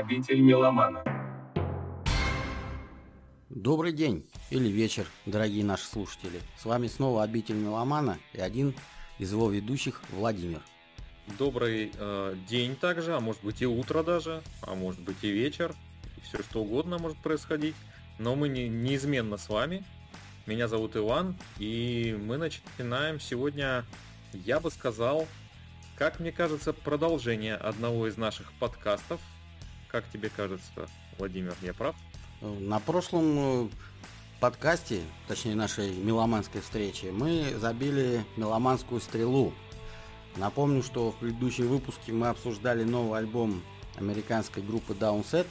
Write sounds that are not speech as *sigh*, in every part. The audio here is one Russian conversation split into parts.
Обитель меломана. Добрый день или вечер, дорогие наши слушатели. С вами снова обитель меломана и один из его ведущих Владимир. Добрый э, день также, а может быть и утро даже, а может быть и вечер. И все что угодно может происходить. Но мы не, неизменно с вами. Меня зовут Иван, и мы начинаем сегодня, я бы сказал, как мне кажется, продолжение одного из наших подкастов. Как тебе кажется, Владимир, я прав? На прошлом э, подкасте, точнее нашей меломанской встрече, мы забили меломанскую стрелу. Напомню, что в предыдущем выпуске мы обсуждали новый альбом американской группы Downset,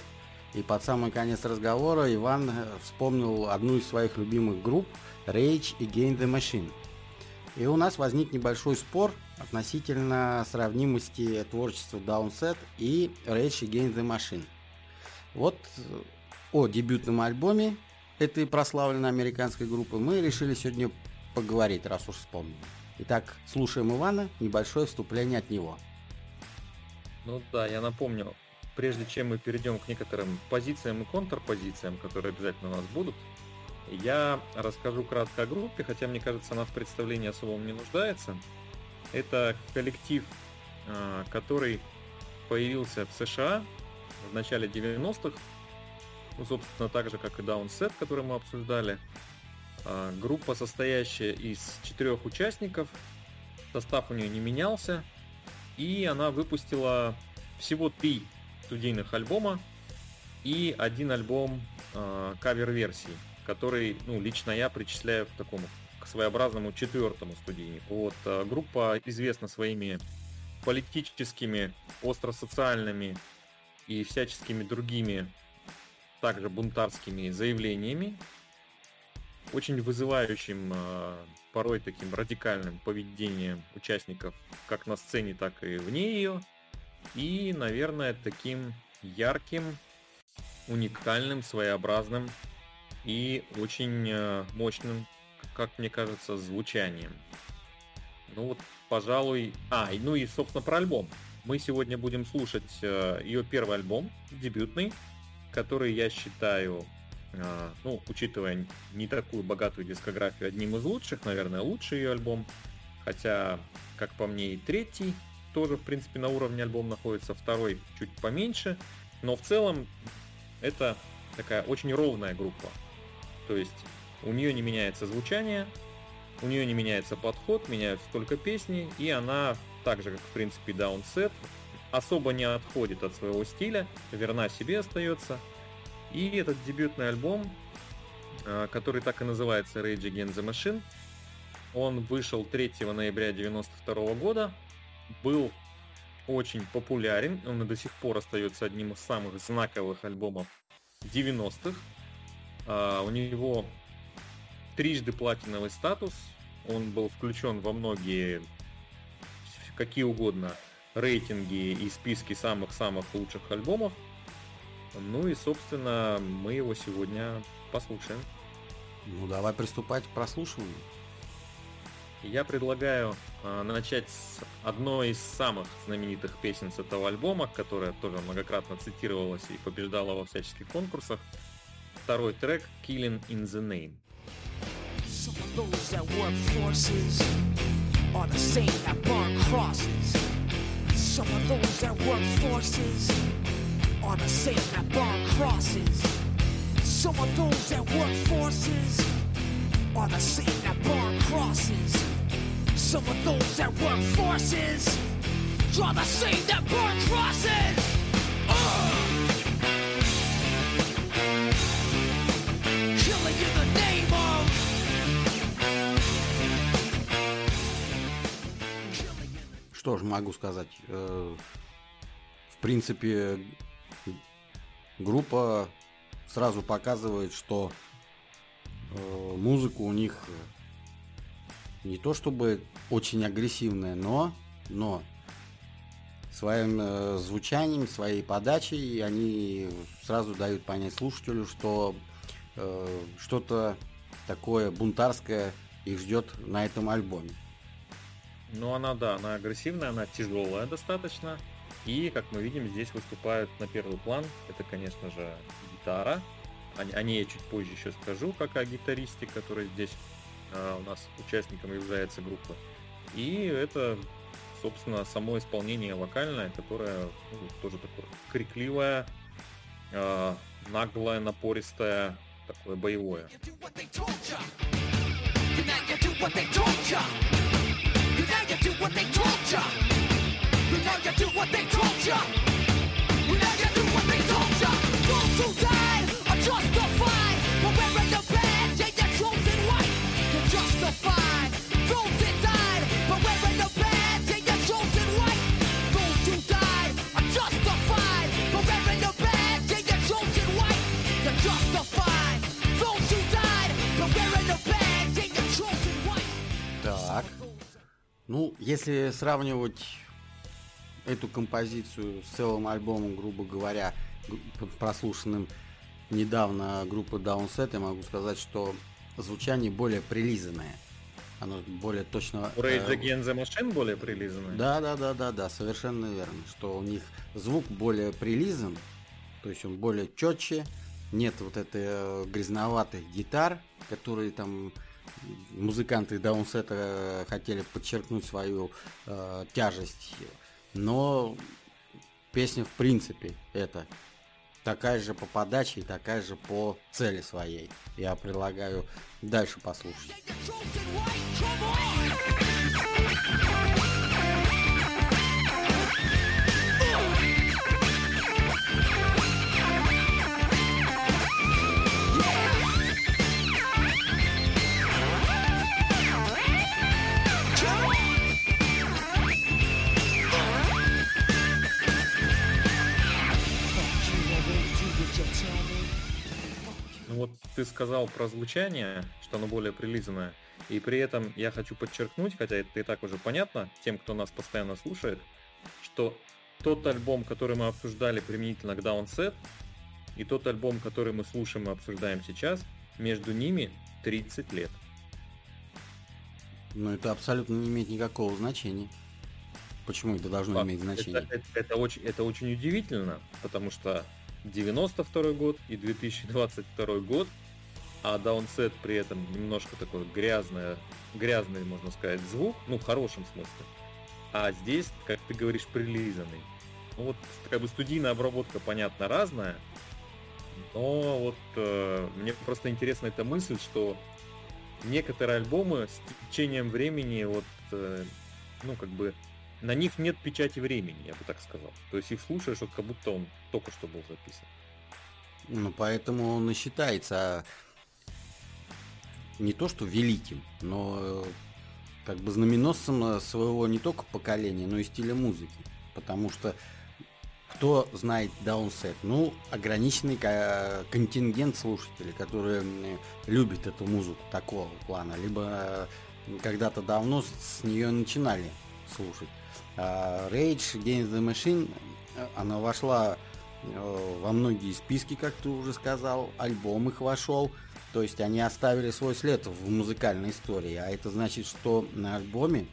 и под самый конец разговора Иван э, вспомнил одну из своих любимых групп Rage Against the Machine. И у нас возник небольшой спор относительно сравнимости творчества Downset и Rage Against the Machine. Вот э, о дебютном альбоме этой прославленной американской группы мы решили сегодня поговорить, раз уж вспомнили. Итак, слушаем Ивана, небольшое вступление от него. Ну да, я напомню, прежде чем мы перейдем к некоторым позициям и контрпозициям, которые обязательно у нас будут, я расскажу кратко о группе, хотя мне кажется, она в представлении особом не нуждается. Это коллектив, а, который появился в США в начале 90-х, ну, собственно, так же, как и Downset, который мы обсуждали. А, группа, состоящая из четырех участников, состав у нее не менялся, и она выпустила всего три студийных альбома и один альбом э, кавер-версий который, ну, лично я причисляю к такому, к своеобразному четвертому студийнику. Вот, э, группа известна своими политическими, остросоциальными и всяческими другими, также бунтарскими заявлениями, очень вызывающим, э, порой таким радикальным поведением участников как на сцене, так и вне ее, и, наверное, таким ярким, уникальным, своеобразным и очень э, мощным, как мне кажется, звучанием. Ну вот, пожалуй... А, ну и, собственно, про альбом. Мы сегодня будем слушать э, ее первый альбом, дебютный, который я считаю, э, ну, учитывая не такую богатую дискографию, одним из лучших, наверное, лучший ее альбом. Хотя, как по мне, и третий тоже, в принципе, на уровне альбом находится, второй чуть поменьше. Но в целом это такая очень ровная группа. То есть у нее не меняется звучание, у нее не меняется подход, меняются только песни, и она, так же как в принципе Downset, особо не отходит от своего стиля, верна себе остается. И этот дебютный альбом, а, который так и называется Rage Against the Machine, он вышел 3 ноября 1992 года, был очень популярен, он до сих пор остается одним из самых знаковых альбомов 90-х. А, у него трижды платиновый статус, он был включен во многие, какие угодно, рейтинги и списки самых-самых лучших альбомов. Ну и, собственно, мы его сегодня послушаем. Ну, давай приступать к прослушиванию. Я предлагаю э, начать с одной из самых знаменитых песен с этого альбома, которая тоже многократно цитировалась и побеждала во всяческих конкурсах. Второй трек Killing in the Name. Some of those that work forces are the same that burn crosses. Some of those that work forces are the same that burn crosses. Some of those that work forces are the same that burn crosses. Some of those that work forces are the same that burn crosses. Что ж могу сказать? Э, в принципе, группа сразу показывает, что э, музыка у них не то чтобы очень агрессивная, но, но своим э, звучанием, своей подачей они сразу дают понять слушателю, что что-то такое бунтарское их ждет на этом альбоме. Ну, она, да, она агрессивная, она тяжелая достаточно. И, как мы видим, здесь выступают на первый план. Это, конечно же, гитара. О, ней я чуть позже еще скажу, как о гитаристе, который здесь а, у нас участником является группы. И это, собственно, само исполнение вокальное, которое ну, тоже такое крикливое, э, наглое, напористое, такое боевое. what they told ya. We now you do what they told ya. We now you do what they told ya. Go to die. Ну, если сравнивать эту композицию с целым альбомом, грубо говоря, прослушанным недавно группы Downset, я могу сказать, что звучание более прилизанное. Оно более точно... У Rage Against the Machine более прилизанное? Да, да, да, да, да, совершенно верно. Что у них звук более прилизан, то есть он более четче, нет вот этой э, грязноватых гитар, которые там музыканты даунсета хотели подчеркнуть свою э, тяжесть, но песня в принципе это такая же по подаче и такая же по цели своей. Я предлагаю дальше послушать. Ты сказал про звучание, что оно более прилизанное, и при этом я хочу подчеркнуть, хотя это и так уже понятно, тем, кто нас постоянно слушает, что тот альбом, который мы обсуждали применительно к Downset, и тот альбом, который мы слушаем и обсуждаем сейчас, между ними 30 лет. Но это абсолютно не имеет никакого значения. Почему это должно Факт. иметь значение? Это, это, это, очень, это очень удивительно, потому что 92 год и 2022 год, а даунсет при этом немножко такой грязный, грязный, можно сказать, звук, ну, в хорошем смысле. А здесь, как ты говоришь, прилизанный. Ну, вот, как бы студийная обработка, понятно, разная, но вот э, мне просто интересна эта мысль, что некоторые альбомы с течением времени вот, э, ну, как бы на них нет печати времени, я бы так сказал. То есть их слушаешь, вот как будто он только что был записан. Ну, поэтому он и считается не то что великим, но э, как бы знаменосцем своего не только поколения, но и стиля музыки. Потому что кто знает Даунсет? Ну, ограниченный контингент слушателей, которые любят эту музыку такого плана, либо э, когда-то давно с нее начинали слушать. А, Rage Against the Machine, она вошла э, во многие списки, как ты уже сказал, альбом их вошел, то есть они оставили свой след в музыкальной истории, а это значит, что на альбоме,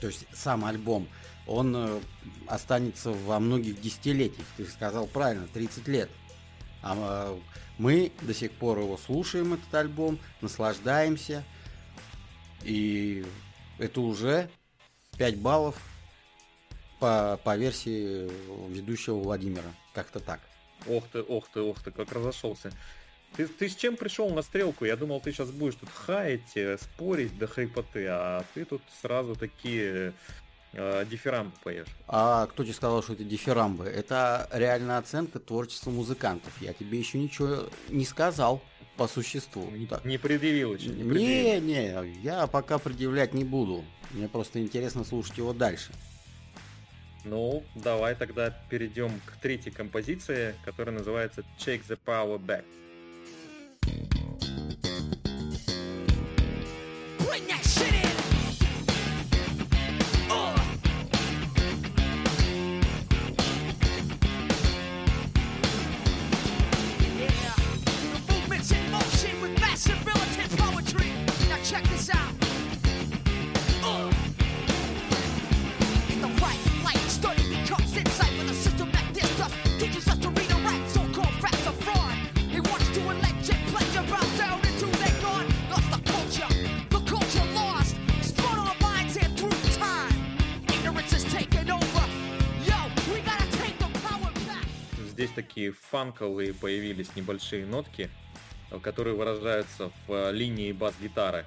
то есть сам альбом, он э, останется во многих десятилетиях, ты сказал правильно, 30 лет. А э, мы до сих пор его слушаем, этот альбом, наслаждаемся, и это уже 5 баллов по, по версии ведущего Владимира. Как-то так. Ох ты, ох ты, ох ты, как разошелся. Ты, ты с чем пришел на стрелку? Я думал, ты сейчас будешь тут хаять, э, спорить до хрипоты, а ты тут сразу такие э, дифирамбы поешь. А кто тебе сказал, что это дифирамбы? Это реальная оценка творчества музыкантов. Я тебе еще ничего не сказал по существу. Не, не предъявил еще. Не, не, не, я пока предъявлять не буду. Мне просто интересно слушать его дальше. Ну, давай тогда перейдем к третьей композиции, которая называется Check the Power Back. Bring that shit in. Uh. Yeah. Movement's in motion with poetry. Now check this out. Такие фанковые появились небольшие нотки, которые выражаются в линии бас-гитары.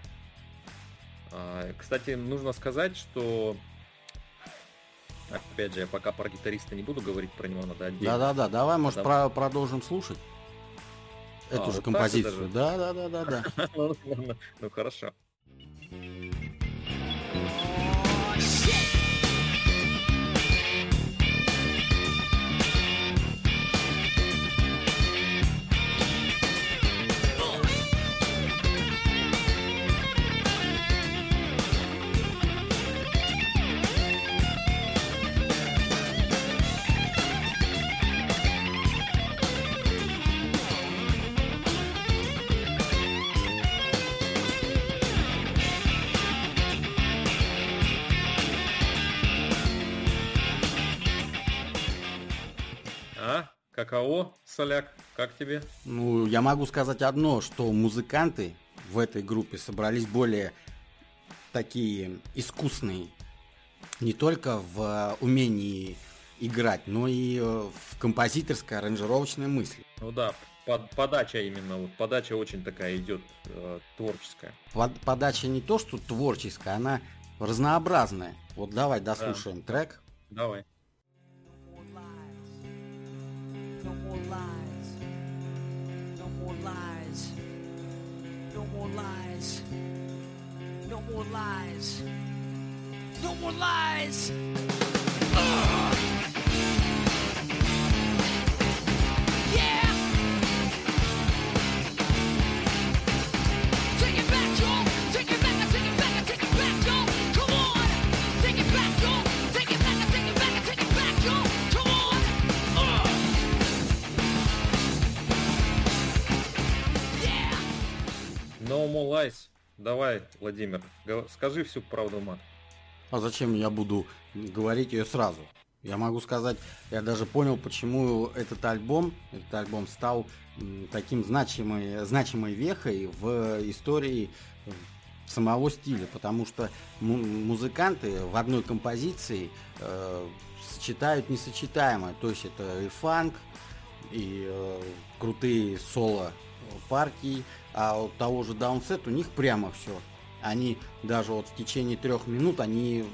А, кстати, нужно сказать, что Опять же, я пока про гитариста не буду говорить, про него надо отдельно. Да-да-да, давай, может, про продолжим слушать эту а, же вот композицию. Да-да-да-да-да. *laughs* Ну хорошо. Какао, Соляк, как тебе? Ну, я могу сказать одно, что музыканты в этой группе собрались более такие искусные. Не только в умении играть, но и в композиторской аранжировочной мысли. Ну да, под, подача именно, вот подача очень такая идет э, творческая. Под, подача не то, что творческая, она разнообразная. Вот давай дослушаем да. трек. Давай. more lies. No more lies. No more lies. No more lies. No more lies. Ugh. Yeah! Давай, Владимир, скажи всю правду мат. А зачем я буду говорить ее сразу? Я могу сказать, я даже понял, почему этот альбом, этот альбом стал таким значимой, значимой вехой в истории самого стиля, потому что музыканты в одной композиции э, сочетают несочетаемое, то есть это и фанк, и э, крутые соло партии, а у того же Даунсет у них прямо все. Они даже вот в течение трех минут, они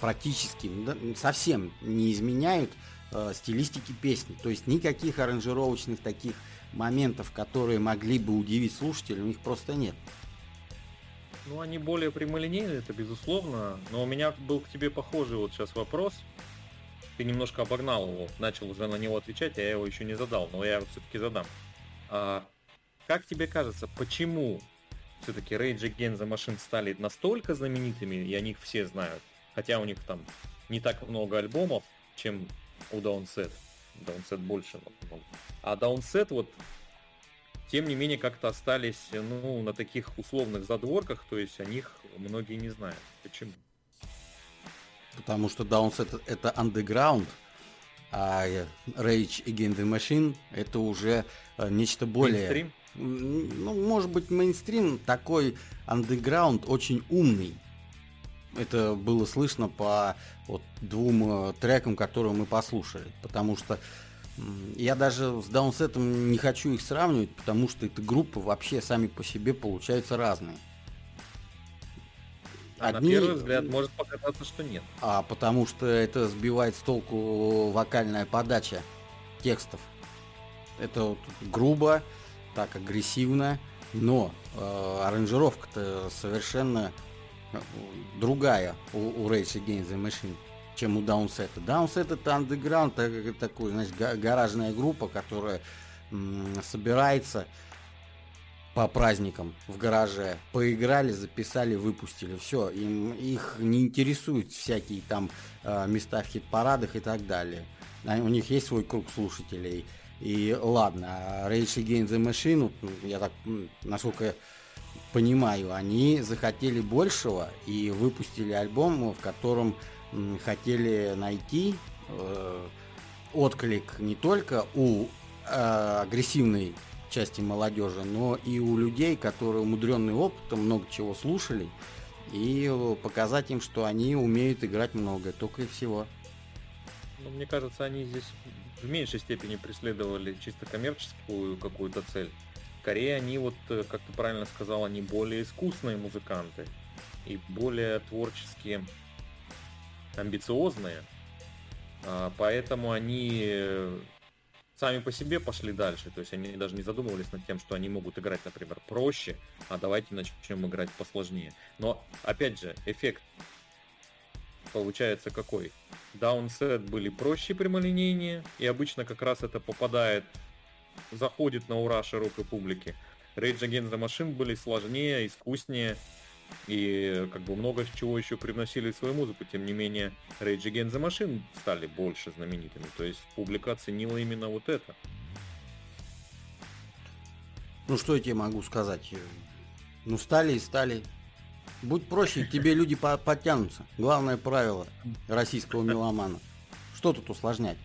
практически да, совсем не изменяют э, стилистики песни. То есть никаких аранжировочных таких моментов, которые могли бы удивить слушателя, у них просто нет. Ну, они более прямолинейные, это безусловно. Но у меня был к тебе похожий вот сейчас вопрос. Ты немножко обогнал его, начал уже на него отвечать, а я его еще не задал, но я его все-таки задам. А, как тебе кажется, почему все-таки Rage Against the Machine стали настолько знаменитыми, и они их все знают? Хотя у них там не так много альбомов, чем у Downset. Downset больше. А Downset вот тем не менее как-то остались ну, на таких условных задворках, то есть о них многие не знают. Почему? Потому что Downset это underground, а Rage Against the Machine это уже э, нечто более... Mainstream? Ну, может быть, мейнстрим такой андеграунд очень умный. Это было слышно по вот, двум э, трекам, которые мы послушали. Потому что я даже с даунсетом не хочу их сравнивать, потому что эти группы вообще сами по себе получаются разные. А Одни... на первый взгляд может показаться, что нет. А потому что это сбивает с толку вокальная подача текстов. Это вот грубо, так агрессивно, но э, аранжировка-то совершенно э, другая у, у Rage Against the Machine, чем у Downset. Downset это андеграунд, такой, значит, гаражная группа, которая м, собирается по праздникам в гараже, поиграли, записали, выпустили, все, им их не интересуют всякие там э, места в хит-парадах и так далее. У них есть свой круг слушателей. И ладно, Rage Against the Machine, я так, насколько понимаю, они захотели большего и выпустили альбом, в котором хотели найти э, отклик не только у э, агрессивной части молодежи, но и у людей, которые умудренные опытом, много чего слушали, и показать им, что они умеют играть много, только и всего. Ну, мне кажется, они здесь в меньшей степени преследовали чисто коммерческую какую-то цель. Скорее они вот, э, как ты правильно сказал, они более искусные музыканты и более творчески амбициозные. А, поэтому они э, сами по себе пошли дальше. То есть они даже не задумывались над тем, что они могут играть, например, проще, а давайте начнем играть посложнее. Но, опять же, эффект получается какой? Даунсет были проще прямолинейнее, и обычно как раз это попадает, заходит на ура широкой публике. Rage Against the Machine были сложнее, искуснее, и как бы много чего еще привносили свою музыку. Тем не менее, Rage Against the Machine стали больше знаменитыми. То есть публика оценила именно вот это. Ну что я тебе могу сказать? Ну стали и стали. Будь проще, тебе люди по подтянутся. Главное правило российского меломана. Что тут усложнять?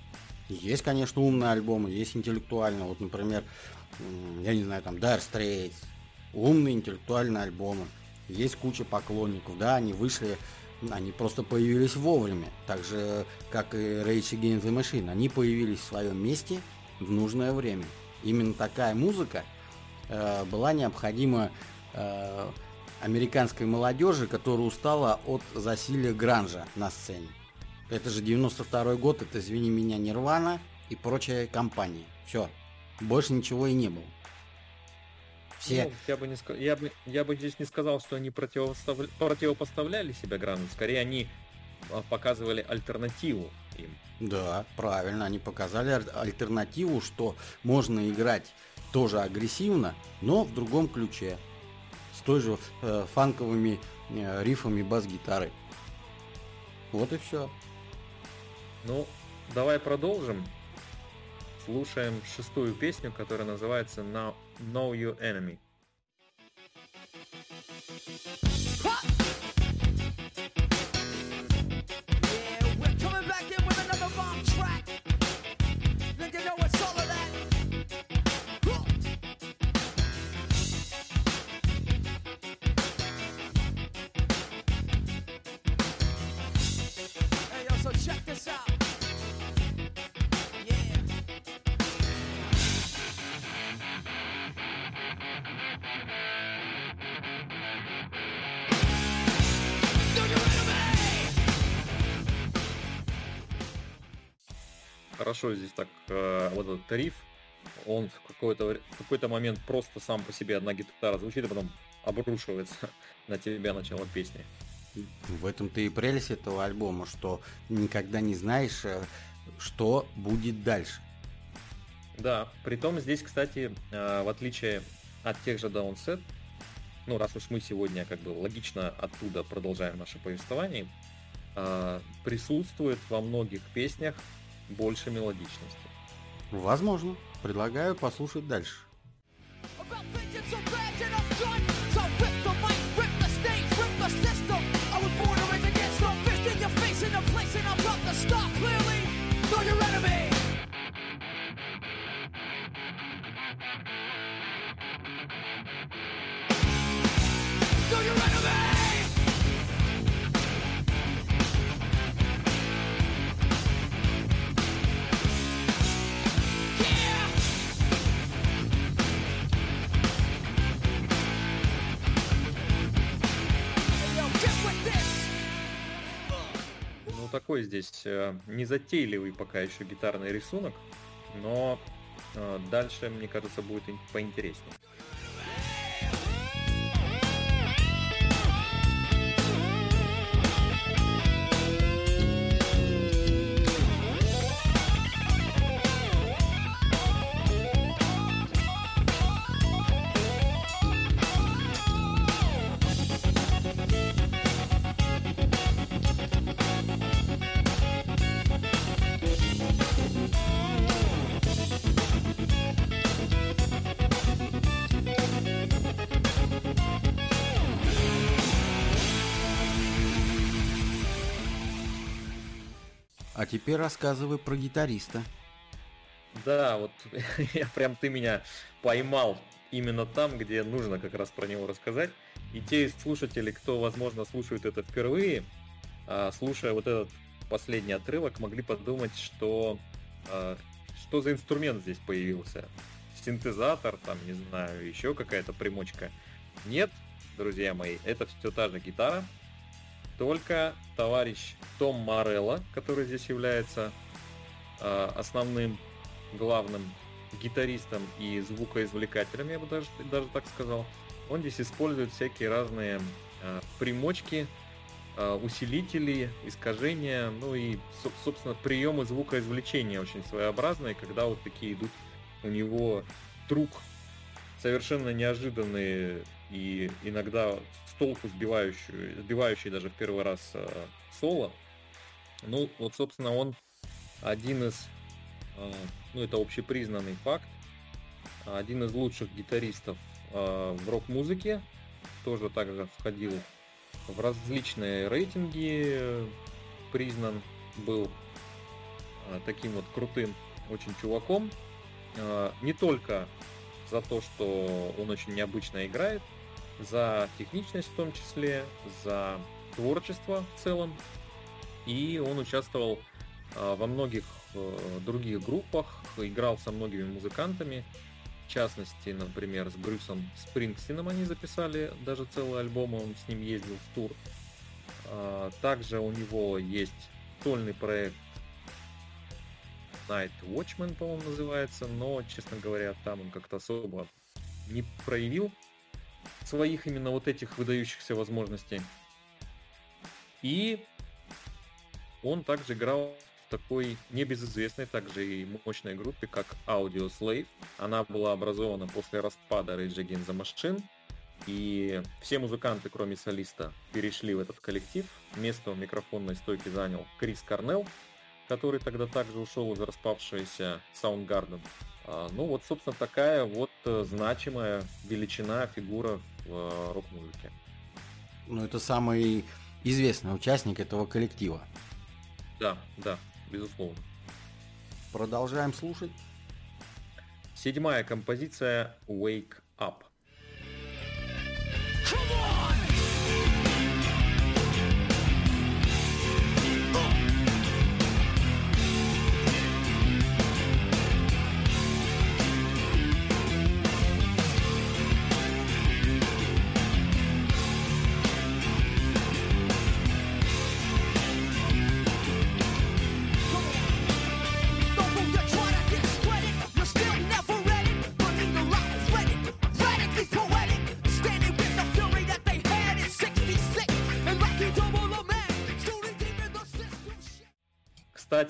Есть, конечно, умные альбомы, есть интеллектуальные. Вот, например, я не знаю, там Dire Straits. Умные интеллектуальные альбомы. Есть куча поклонников, да, они вышли, они просто появились вовремя. Так же, как и Rage Against the Machine. Они появились в своем месте в нужное время. Именно такая музыка э, была необходима э, американской молодежи, которая устала от засилия гранжа на сцене. Это же 92 год, это, извини меня, Нирвана и прочая компания. Все. Больше ничего и не было. Все... Ну, я, бы не, я, бы, я бы здесь не сказал, что они противопоставля... противопоставляли себя гранжу. Скорее, они а, показывали альтернативу им. Да, правильно. Они показали альтернативу, что можно играть тоже агрессивно, но в другом ключе с той же э, фанковыми э, рифами бас-гитары. Вот и все. Ну, давай продолжим. Слушаем шестую песню, которая называется Know, Know Your Enemy. Хорошо здесь так э, вот этот тариф, он в какой-то в какой-то момент просто сам по себе одна гитара звучит, а потом обрушивается *laughs* на тебя начало песни. В этом-то и прелесть этого альбома, что никогда не знаешь, э, что будет дальше. Да, при том здесь, кстати, э, в отличие от тех же Downset, ну, раз уж мы сегодня как бы логично оттуда продолжаем наше повествование, э, присутствует во многих песнях больше мелодичности. Возможно. Предлагаю послушать дальше. Stop такой здесь э, незатейливый пока еще гитарный рисунок, но э, дальше, мне кажется, будет поинтереснее. Теперь рассказывай про гитариста. Да, вот *laughs* я прям ты меня поймал именно там, где нужно как раз про него рассказать. И те слушатели, кто, возможно, слушают это впервые, а, слушая вот этот последний отрывок, могли подумать, что а, что за инструмент здесь появился? Синтезатор, там, не знаю, еще какая-то примочка. Нет, друзья мои, это все та же гитара, только товарищ Том Морелло, который здесь является э, основным, главным гитаристом и звукоизвлекателем, я бы даже, даже так сказал, он здесь использует всякие разные э, примочки, э, усилители, искажения, ну и, собственно, приемы звукоизвлечения очень своеобразные, когда вот такие идут у него труб совершенно неожиданные и иногда с толку сбивающие, сбивающие даже в первый раз э, соло. Ну, вот, собственно, он один из, э, ну, это общепризнанный факт, один из лучших гитаристов э, в рок-музыке, тоже также входил в различные рейтинги, признан был э, таким вот крутым очень чуваком. Э, не только за то, что он очень необычно играет, за техничность в том числе, за творчество в целом. И он участвовал э, во многих э, других группах, играл со многими музыкантами. В частности, например, с Брюсом Спрингстином они записали даже целый альбом, он с ним ездил в тур. Э, также у него есть сольный проект Night Watchman, по-моему, называется, но, честно говоря, там он как-то особо не проявил своих именно вот этих выдающихся возможностей. И он также играл в такой небезызвестной, также и мощной группе, как Audio Slave. Она была образована после распада Rage Against the Machine, и все музыканты, кроме солиста, перешли в этот коллектив. Место у микрофонной стойки занял Крис Корнелл, который тогда также ушел из распавшейся Soundgarden. А, ну вот, собственно, такая вот э, значимая величина, фигура в э, рок-музыке. Ну, это самый известный участник этого коллектива. Да, да, безусловно. Продолжаем слушать. Седьмая композиция Wake Up.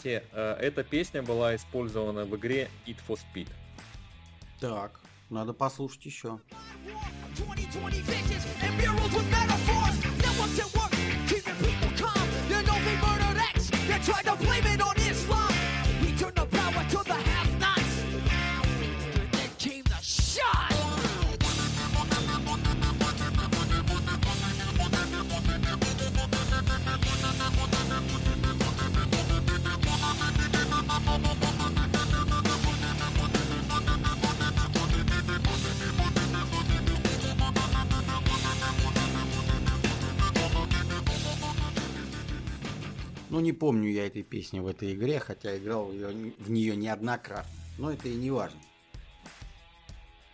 Кстати, э, эта песня была использована в игре It for Speed. Так, надо послушать еще. 2020 Ну, не помню я этой песни в этой игре, хотя играл в нее неоднократно. Но это и не важно.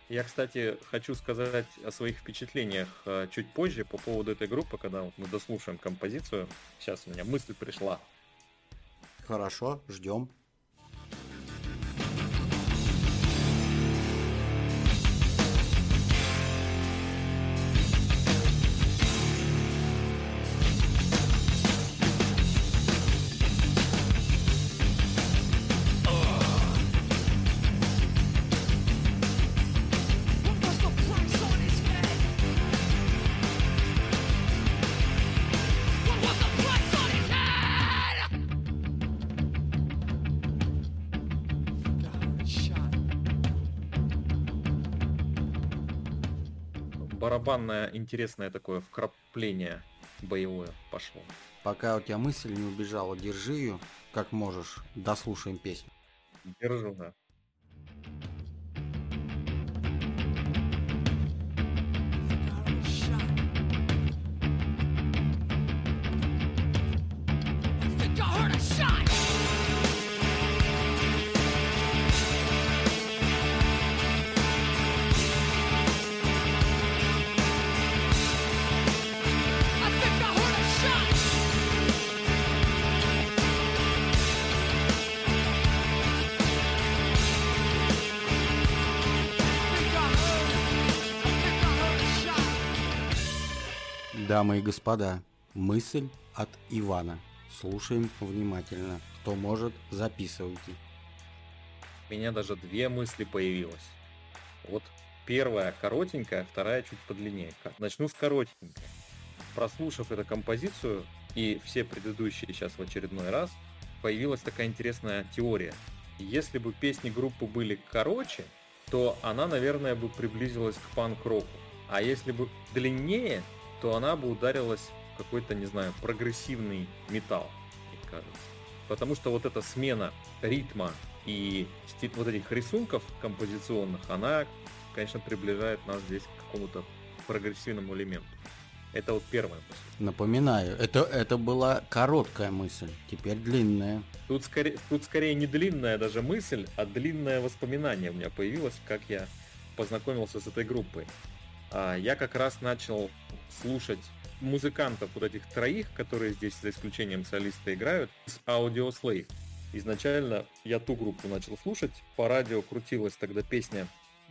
Я, кстати, хочу сказать о своих впечатлениях э, чуть позже по поводу этой группы, когда мы дослушаем композицию. Сейчас у меня мысль пришла. Хорошо, ждем. Барабанное интересное такое вкрапление боевое пошло. Пока у тебя мысль не убежала, держи ее, как можешь, дослушаем песню. Держу, да. Дамы и господа, мысль от Ивана. Слушаем внимательно. Кто может, записывайте. У меня даже две мысли появилось. Вот первая коротенькая, вторая чуть подлиннее. Начну с коротенькой. Прослушав эту композицию и все предыдущие сейчас в очередной раз, появилась такая интересная теория. Если бы песни группы были короче, то она, наверное, бы приблизилась к панк-року. А если бы длиннее, то она бы ударилась в какой-то, не знаю, прогрессивный металл, мне кажется. Потому что вот эта смена ритма и вот этих рисунков композиционных, она, конечно, приближает нас здесь к какому-то прогрессивному элементу. Это вот первая мысль. Напоминаю, это, это была короткая мысль, теперь длинная. Тут скорее, тут скорее не длинная даже мысль, а длинное воспоминание у меня появилось, как я познакомился с этой группой. А, я как раз начал слушать музыкантов вот этих троих, которые здесь за исключением солиста играют, с Audio Slave. Изначально я ту группу начал слушать, по радио крутилась тогда песня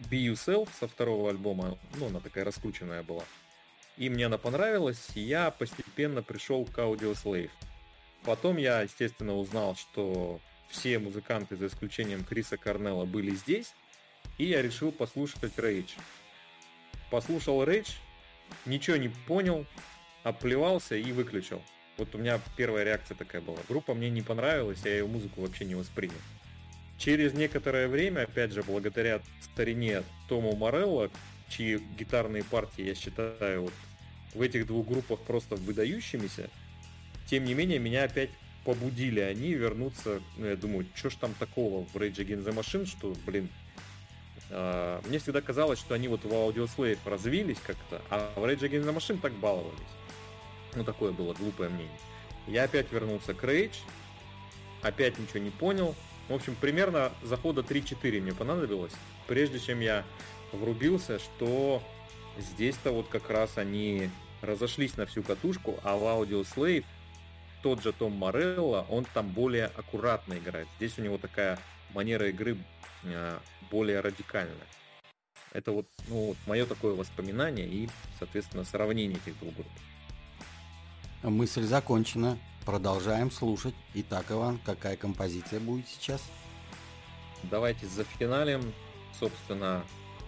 Be Yourself со второго альбома, ну она такая раскрученная была. И мне она понравилась, и я постепенно пришел к Audio Slave. Потом я, естественно, узнал, что все музыканты, за исключением Криса Корнелла, были здесь, и я решил послушать Rage. Послушал Rage, ничего не понял, оплевался и выключил. Вот у меня первая реакция такая была. Группа мне не понравилась, я ее музыку вообще не воспринял. Через некоторое время, опять же, благодаря старине Тому Морелло, чьи гитарные партии я считаю вот в этих двух группах просто выдающимися, тем не менее, меня опять побудили они вернуться. Ну, я думаю, что ж там такого в Rage Against the Machine, что, блин, мне всегда казалось, что они вот в Audio Slave развились как-то, а в Rage Against the Machine так баловались. Ну, такое было глупое мнение. Я опять вернулся к Rage, опять ничего не понял. В общем, примерно захода 3-4 мне понадобилось, прежде чем я врубился, что здесь-то вот как раз они разошлись на всю катушку, а в Audio Slave тот же Том Морелло, он там более аккуратно играет. Здесь у него такая манера игры э, более радикальная. Это вот, ну, вот мое такое воспоминание и, соответственно, сравнение этих двух групп. Мысль закончена. Продолжаем слушать. Итак, Иван, какая композиция будет сейчас? Давайте за финалем. Собственно,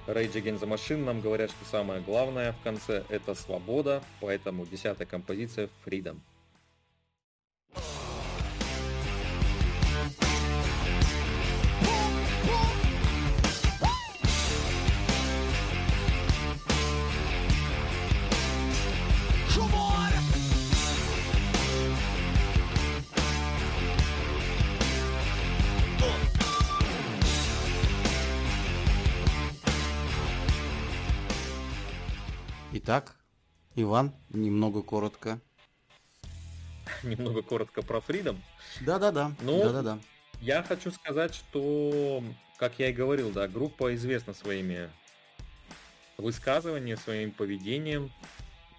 Rage Against the Machine нам говорят, что самое главное в конце это свобода, поэтому десятая композиция Freedom. Итак, Иван, немного коротко. *laughs* Немного коротко про Freedom. Да-да-да. Ну, да-да-да. Я хочу сказать, что, как я и говорил, да, группа известна своими высказываниями, своим поведением.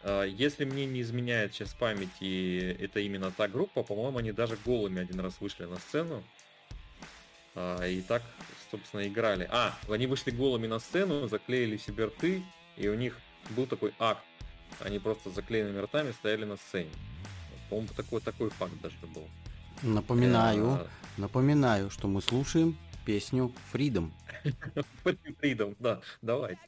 А, если мне не изменяет сейчас память, и это именно та группа, по-моему, они даже голыми один раз вышли на сцену. А, и так, собственно, играли. А, они вышли голыми на сцену, заклеили себе рты, и у них был такой акт. Они просто заклеенными ртами стояли на сцене. По-моему, такой, такой факт даже был. Напоминаю, а... напоминаю, что мы слушаем песню Freedom. *laughs* Freedom, да, давайте.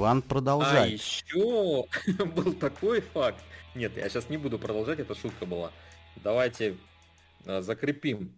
Иван, продолжай. А еще *laughs* был такой факт. Нет, я сейчас не буду продолжать, это шутка была. Давайте а, закрепим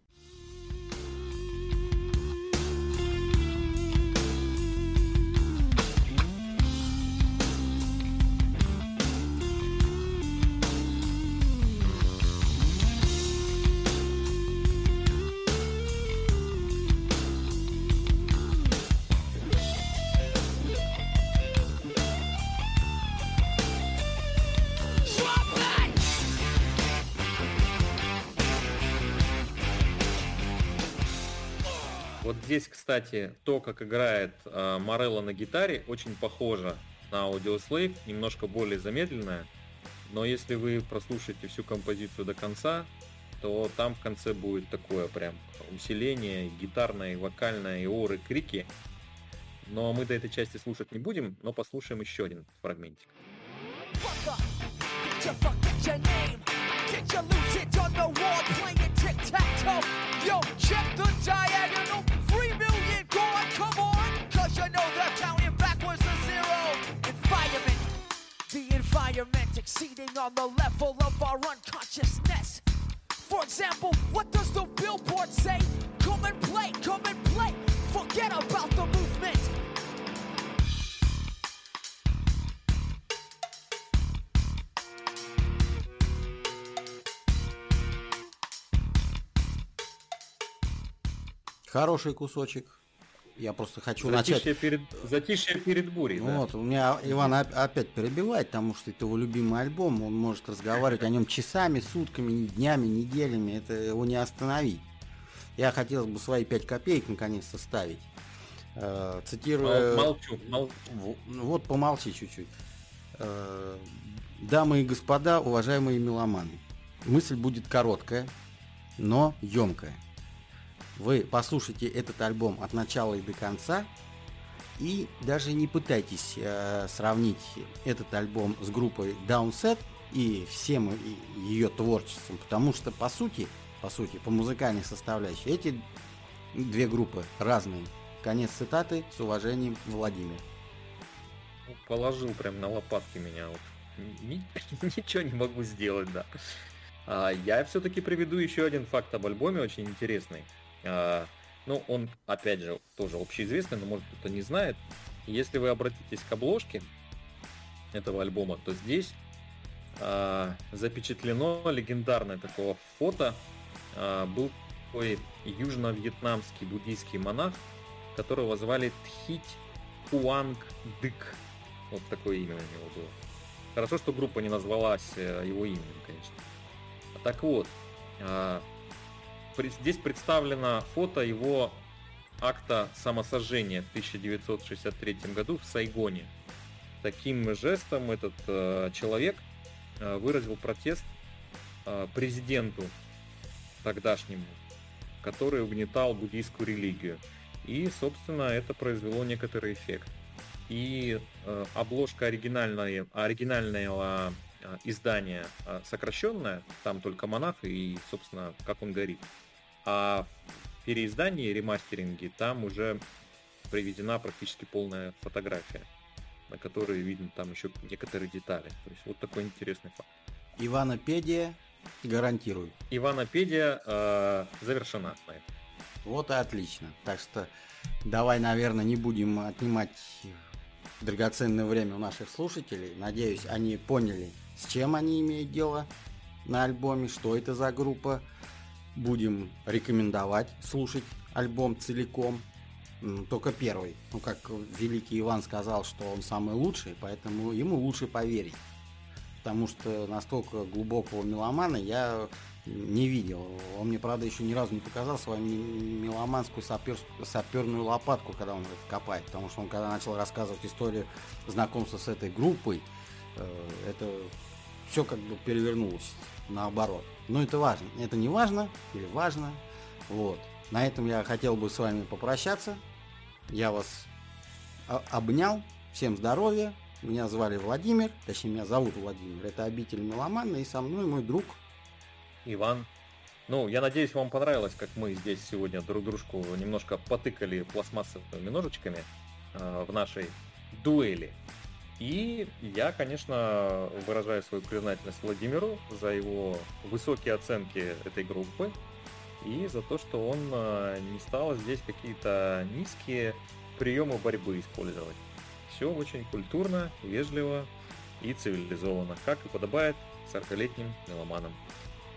кстати, то, как играет э, на гитаре, очень похоже на Audio Slave, немножко более замедленная. Но если вы прослушаете всю композицию до конца, то там в конце будет такое прям усиление, гитарное, вокальное, и оры, крики. Но мы до этой части слушать не будем, но послушаем еще один фрагментик. Yo, check the on the level of our unconsciousness. For example, what does the billboard say? Come and play, come and play. Forget about the movement. Хороший кусочек. Я просто хочу затишье начать... Перед, затишье перед бурей, Вот, да? у меня Иван опять перебивает, потому что это его любимый альбом, он может разговаривать о нем часами, сутками, днями, неделями, это его не остановить. Я хотел бы свои пять копеек наконец составить. Э, цитируя... Молчу, молчу. Вот помолчи чуть-чуть. Э, дамы и господа, уважаемые меломаны, мысль будет короткая, но емкая вы послушайте этот альбом от начала и до конца и даже не пытайтесь э, сравнить этот альбом с группой Downset и всем ее творчеством, потому что по сути, по сути, по музыкальной составляющей эти две группы разные. Конец цитаты с уважением Владимир. Положил прям на лопатки меня вот. *laughs* Ничего не могу сделать, да. А, я все-таки приведу еще один факт об альбоме, очень интересный. А, ну, он, опять же, тоже общеизвестный, но может кто-то не знает. Если вы обратитесь к обложке этого альбома, то здесь а, запечатлено легендарное такого фото. А, был такой южно-вьетнамский буддийский монах, которого звали Тхить Хуанг Дык. Вот такое имя у него было. Хорошо, что группа не назвалась э, его именем, конечно. Так вот, Здесь представлено фото его акта самосожжения в 1963 году в Сайгоне. Таким жестом этот э, человек э, выразил протест э, президенту тогдашнему, который угнетал буддийскую религию. И, собственно, это произвело некоторый эффект. И э, обложка оригинальная, оригинального э, издания э, сокращенная, там только монах и, собственно, как он горит. А в переиздании, ремастеринге, там уже приведена практически полная фотография, на которой видно там еще некоторые детали. То есть вот такой интересный факт. Иванопедия гарантирую. Иванопедия э, завершена на этом. Вот и отлично. Так что давай, наверное, не будем отнимать драгоценное время у наших слушателей. Надеюсь, они поняли, с чем они имеют дело на альбоме, что это за группа, будем рекомендовать слушать альбом целиком. Только первый. Ну, как великий Иван сказал, что он самый лучший, поэтому ему лучше поверить. Потому что настолько глубокого меломана я не видел. Он мне, правда, еще ни разу не показал свою меломанскую сапер, саперную лопатку, когда он это копает. Потому что он, когда начал рассказывать историю знакомства с этой группой, это все как бы перевернулось наоборот. Но это важно. Это не важно или важно. Вот. На этом я хотел бы с вами попрощаться. Я вас обнял. Всем здоровья. Меня звали Владимир. Точнее, меня зовут Владимир. Это обитель Меломана. И со мной мой друг. Иван. Ну, я надеюсь, вам понравилось, как мы здесь сегодня друг дружку немножко потыкали пластмассовыми ножичками э, в нашей дуэли. И я, конечно, выражаю свою признательность Владимиру за его высокие оценки этой группы и за то, что он э, не стал здесь какие-то низкие приемы борьбы использовать. Все очень культурно, вежливо и цивилизованно, как и подобает 40-летним меломанам.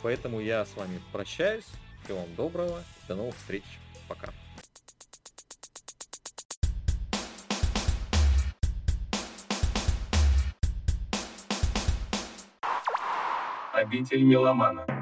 Поэтому я с вами прощаюсь. Всего вам доброго. До новых встреч. Пока. Обитель меломана.